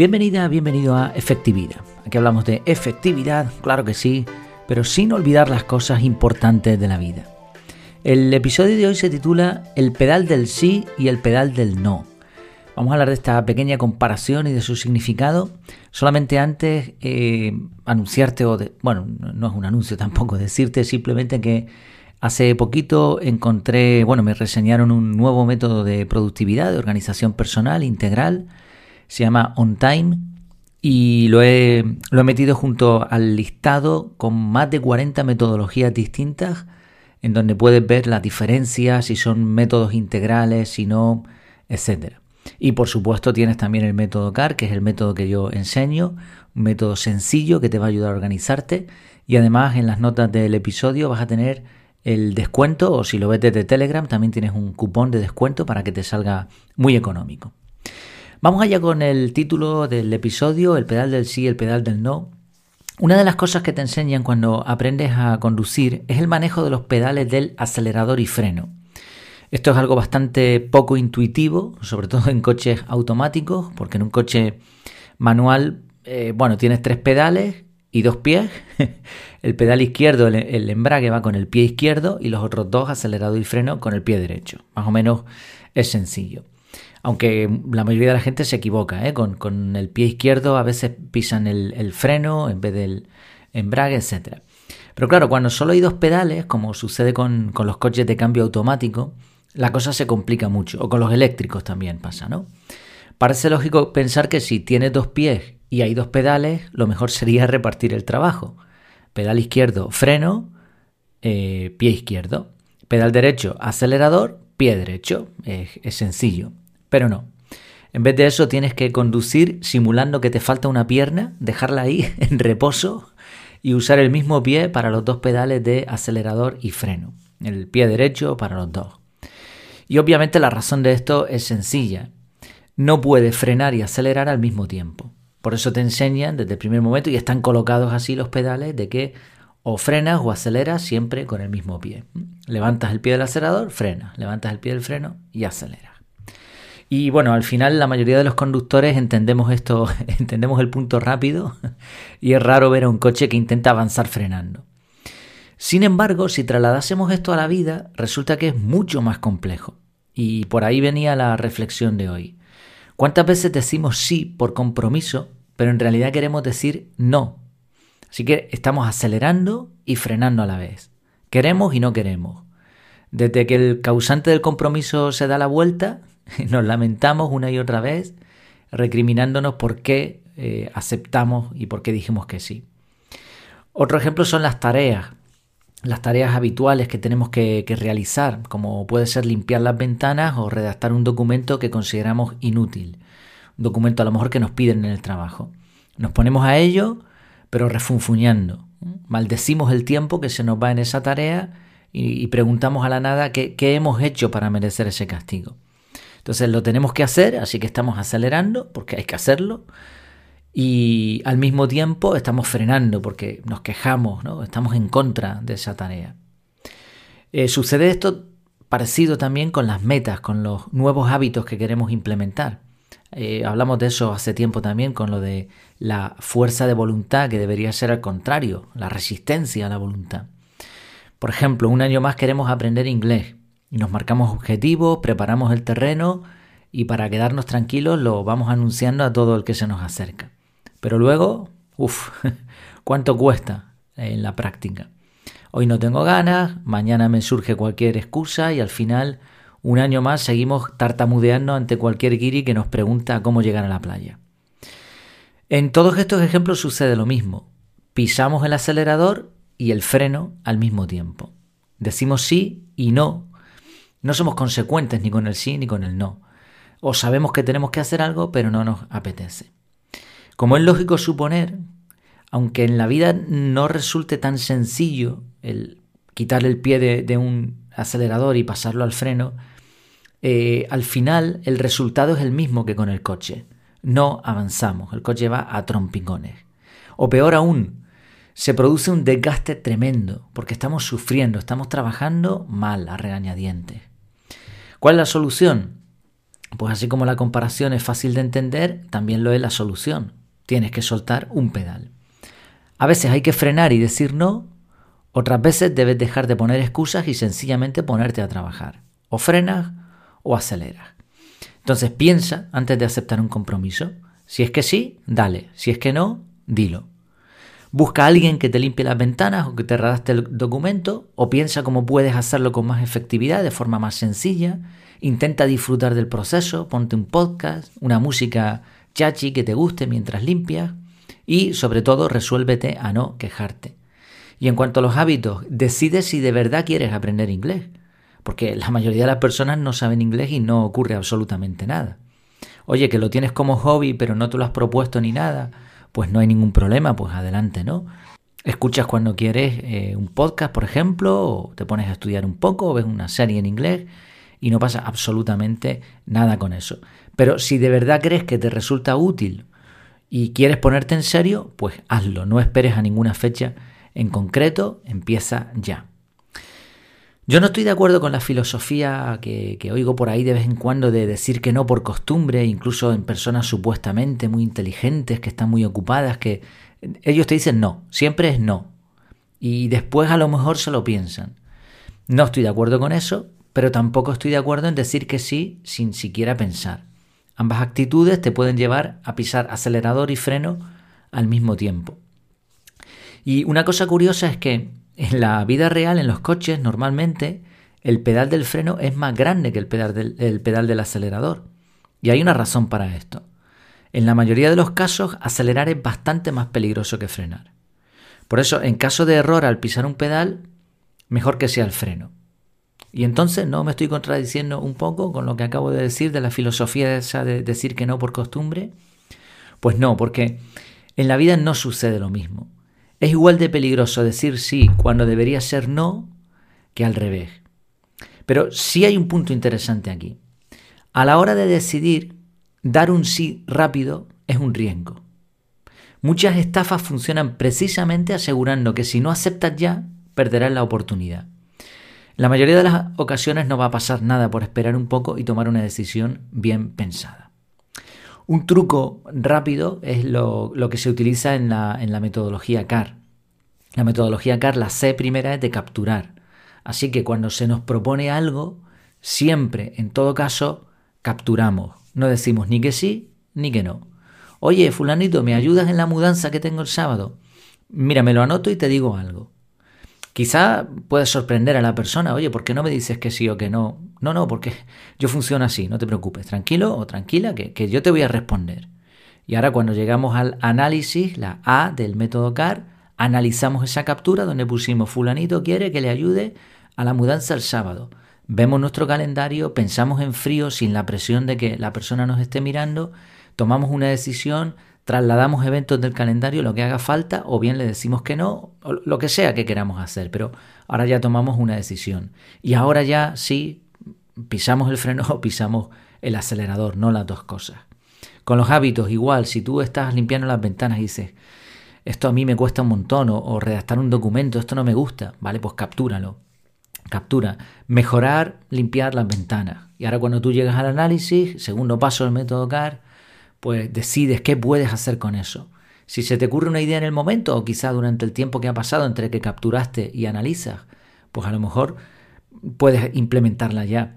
Bienvenida, bienvenido a Efectividad. Aquí hablamos de efectividad, claro que sí, pero sin olvidar las cosas importantes de la vida. El episodio de hoy se titula El pedal del sí y el pedal del no. Vamos a hablar de esta pequeña comparación y de su significado. Solamente antes eh, anunciarte, o de, bueno, no es un anuncio tampoco, decirte simplemente que hace poquito encontré, bueno, me reseñaron un nuevo método de productividad, de organización personal integral se llama On Time y lo he, lo he metido junto al listado con más de 40 metodologías distintas en donde puedes ver las diferencias, si son métodos integrales, si no, etc. Y por supuesto tienes también el método CAR, que es el método que yo enseño, un método sencillo que te va a ayudar a organizarte y además en las notas del episodio vas a tener el descuento o si lo ves desde Telegram también tienes un cupón de descuento para que te salga muy económico. Vamos allá con el título del episodio, el pedal del sí, el pedal del no. Una de las cosas que te enseñan cuando aprendes a conducir es el manejo de los pedales del acelerador y freno. Esto es algo bastante poco intuitivo, sobre todo en coches automáticos, porque en un coche manual, eh, bueno, tienes tres pedales y dos pies. El pedal izquierdo, el, el, embrague va con el pie izquierdo y los otros dos, acelerador y freno, con el pie derecho. Más o menos es sencillo. Aunque la mayoría de la gente se equivoca, ¿eh? con, el pie izquierdo a veces pisan el, freno en vez del embrague, etc. Pero claro, cuando solo hay dos pedales, como sucede con, los coches de cambio automático, la cosa se complica mucho. O con los eléctricos también pasa, ¿no? Parece lógico pensar que si tienes dos pies y hay dos pedales, lo mejor sería repartir el trabajo. Pedal izquierdo, freno, eh, pie izquierdo. Pedal derecho, acelerador, pie derecho. es sencillo. Pero no. En vez de eso tienes que conducir simulando que te falta una pierna, dejarla ahí en reposo y usar el mismo pie para los dos pedales de acelerador y freno. El pie derecho para los dos. Y obviamente la razón de esto es sencilla. No puedes frenar y acelerar al mismo tiempo. Por eso te enseñan desde el primer momento y están colocados así los pedales de que o frenas o aceleras siempre con el mismo pie. Levantas el pie del acelerador, frenas. Levantas el pie del freno y aceleras. Y bueno, al final la mayoría de los conductores entendemos esto, entendemos el punto rápido y es raro ver a un coche que intenta avanzar frenando. Sin embargo, si trasladásemos esto a la vida, resulta que es mucho más complejo. Y por ahí venía la reflexión de hoy. ¿Cuántas veces decimos sí por compromiso, pero en realidad queremos decir no? Así que estamos acelerando y frenando a la vez. Queremos y no queremos. Desde que el causante del compromiso se da la vuelta, Nos lamentamos una y otra vez, recriminándonos por qué eh, aceptamos y por qué dijimos que sí. Otro ejemplo son las tareas, las tareas habituales que tenemos que, que realizar, como puede ser limpiar las ventanas o redactar un documento que consideramos inútil, un documento a lo mejor que nos piden en el trabajo. Nos ponemos a ello, pero refunfuñando. Maldecimos el tiempo que se nos va en esa tarea y, preguntamos a la nada qué hemos hecho para merecer ese castigo. Entonces lo tenemos que hacer, así que estamos acelerando porque hay que hacerlo. Y al mismo tiempo estamos frenando porque nos quejamos, ¿no? estamos en contra de esa tarea. Eh, sucede esto parecido también con las metas, con los nuevos hábitos que queremos implementar. Eh, hablamos de eso hace tiempo también con lo de la fuerza de voluntad, que debería ser al contrario, la resistencia a la voluntad. Por ejemplo, un año más queremos aprender inglés. Y nos marcamos objetivos, preparamos el terreno y para quedarnos tranquilos lo vamos anunciando a todo el que se nos acerca. Pero luego, uff, ¿cuánto cuesta en la práctica? Hoy no tengo ganas, mañana me surge cualquier excusa y al final, un año más, seguimos tartamudeando ante cualquier guiri que nos pregunta cómo llegar a la playa. En todos estos ejemplos sucede lo mismo. Pisamos el acelerador y el freno al mismo tiempo. Decimos sí y no no somos consecuentes ni con el sí ni con el no. O sabemos que tenemos que hacer algo, pero no nos apetece. Como es lógico suponer, aunque en la vida no resulte tan sencillo el quitar el pie de, un acelerador y pasarlo al freno, eh, al final el resultado es el mismo que con el coche. No avanzamos, el coche va a trompicones. O peor aún, se produce un desgaste tremendo porque estamos sufriendo, estamos trabajando mal a regañadientes. ¿Cuál es la solución? Pues así como la comparación es fácil de entender, también lo es la solución. Tienes que soltar un pedal. A veces hay que frenar y decir no, otras veces debes dejar de poner excusas y sencillamente ponerte a trabajar. O frenas o aceleras. Entonces piensa antes de aceptar un compromiso. Si es que sí, dale. Si es que no, dilo. Busca a alguien que te limpie las ventanas o que te redacte el documento o piensa cómo puedes hacerlo con más efectividad, de forma más sencilla. Intenta disfrutar del proceso, ponte un podcast, una música chachi que te guste mientras limpias y sobre todo resuélvete a no quejarte. Y en cuanto a los hábitos, decide si de verdad quieres aprender inglés, porque la mayoría de las personas no saben inglés y no ocurre absolutamente nada. Oye, que lo tienes como hobby pero no te lo has propuesto ni nada, pues no hay ningún problema, pues adelante, ¿no? Escuchas cuando quieres eh, un podcast, por ejemplo, o te pones a estudiar un poco, o ves una serie en inglés y no pasa absolutamente nada con eso. Pero si de verdad crees que te resulta útil y quieres ponerte en serio, pues hazlo, no esperes a ninguna fecha en concreto, empieza ya. Yo no estoy de acuerdo con la filosofía que, que, oigo por ahí de vez en cuando de decir que no por costumbre, incluso en personas supuestamente muy inteligentes, que están muy ocupadas, que ellos te dicen no, siempre es no. Y después a lo mejor se lo piensan. No estoy de acuerdo con eso, pero tampoco estoy de acuerdo en decir que sí sin siquiera pensar. Ambas actitudes te pueden llevar a pisar acelerador y freno al mismo tiempo. Y una cosa curiosa es que en la vida real, en los coches, normalmente el pedal del freno es más grande que el pedal del, el pedal del acelerador. Y hay una razón para esto. En la mayoría de los casos, acelerar es bastante más peligroso que frenar. Por eso, en caso de error al pisar un pedal, mejor que sea el freno. Y entonces no me estoy contradiciendo un poco con lo que acabo de decir de la filosofía esa de decir que no por costumbre. Pues no, porque en la vida no sucede lo mismo. Es igual de peligroso decir sí cuando debería ser no que al revés. Pero sí hay un punto interesante aquí. A la hora de decidir, dar un sí rápido es un riesgo. Muchas estafas funcionan precisamente asegurando que si no aceptas ya, perderás la oportunidad. La mayoría de las ocasiones no va a pasar nada por esperar un poco y tomar una decisión bien pensada. Un truco rápido es lo, que se utiliza en la, en la metodología CAR. La metodología CAR, la C primera es de capturar. Así que cuando se nos propone algo, siempre, en todo caso, capturamos. No decimos ni que sí ni que no. Oye, fulanito, ¿me ayudas en la mudanza que tengo el sábado? Mira, me lo anoto y te digo algo. Quizá puedes sorprender a la persona, oye, ¿por qué no me dices que sí o que no? No, no, porque yo funciono así, no te preocupes, tranquilo o tranquila, que, que yo te voy a responder. Y ahora cuando llegamos al análisis, la A del método CAR, analizamos esa captura donde pusimos fulanito quiere que le ayude a la mudanza el sábado. Vemos nuestro calendario, pensamos en frío sin la presión de que la persona nos esté mirando, tomamos una decisión, trasladamos eventos del calendario, lo que haga falta, o bien le decimos que no, o lo que sea que queramos hacer, pero ahora ya tomamos una decisión. Y ahora ya sí, pisamos el freno o pisamos el acelerador, no las dos cosas. Con los hábitos, igual, si tú estás limpiando las ventanas y dices, esto a mí me cuesta un montón, o, o redactar un documento, esto no me gusta, ¿vale? Pues captúralo. Captura. Mejorar, limpiar las ventanas. Y ahora cuando tú llegas al análisis, segundo paso del método CAR, pues decides qué puedes hacer con eso. Si se te ocurre una idea en el momento o quizá durante el tiempo que ha pasado entre que capturaste y analizas, pues a lo mejor puedes implementarla ya.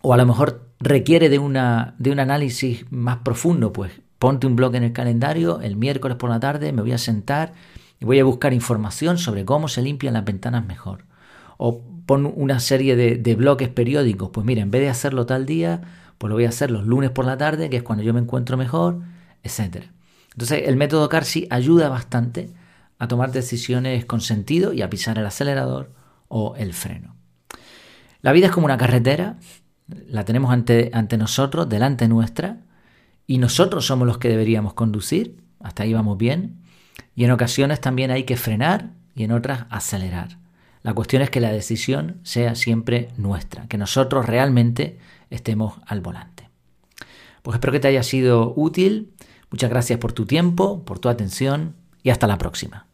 O a lo mejor requiere de, una, de un análisis más profundo, pues ponte un blog en el calendario, el miércoles por la tarde me voy a sentar y voy a buscar información sobre cómo se limpian las ventanas mejor. O pon una serie de, de bloques periódicos, pues mira, en vez de hacerlo tal día, pues lo voy a hacer los lunes por la tarde, que es cuando yo me encuentro mejor, etc. Entonces el método CARSI ayuda bastante a tomar decisiones con sentido y a pisar el acelerador o el freno. La vida es como una carretera, la tenemos ante, ante nosotros, delante nuestra, y nosotros somos los que deberíamos conducir, hasta ahí vamos bien, y en ocasiones también hay que frenar y en otras acelerar. La cuestión es que la decisión sea siempre nuestra, que nosotros realmente estemos al volante. Pues espero que te haya sido útil. Muchas gracias por tu tiempo, por tu atención y hasta la próxima.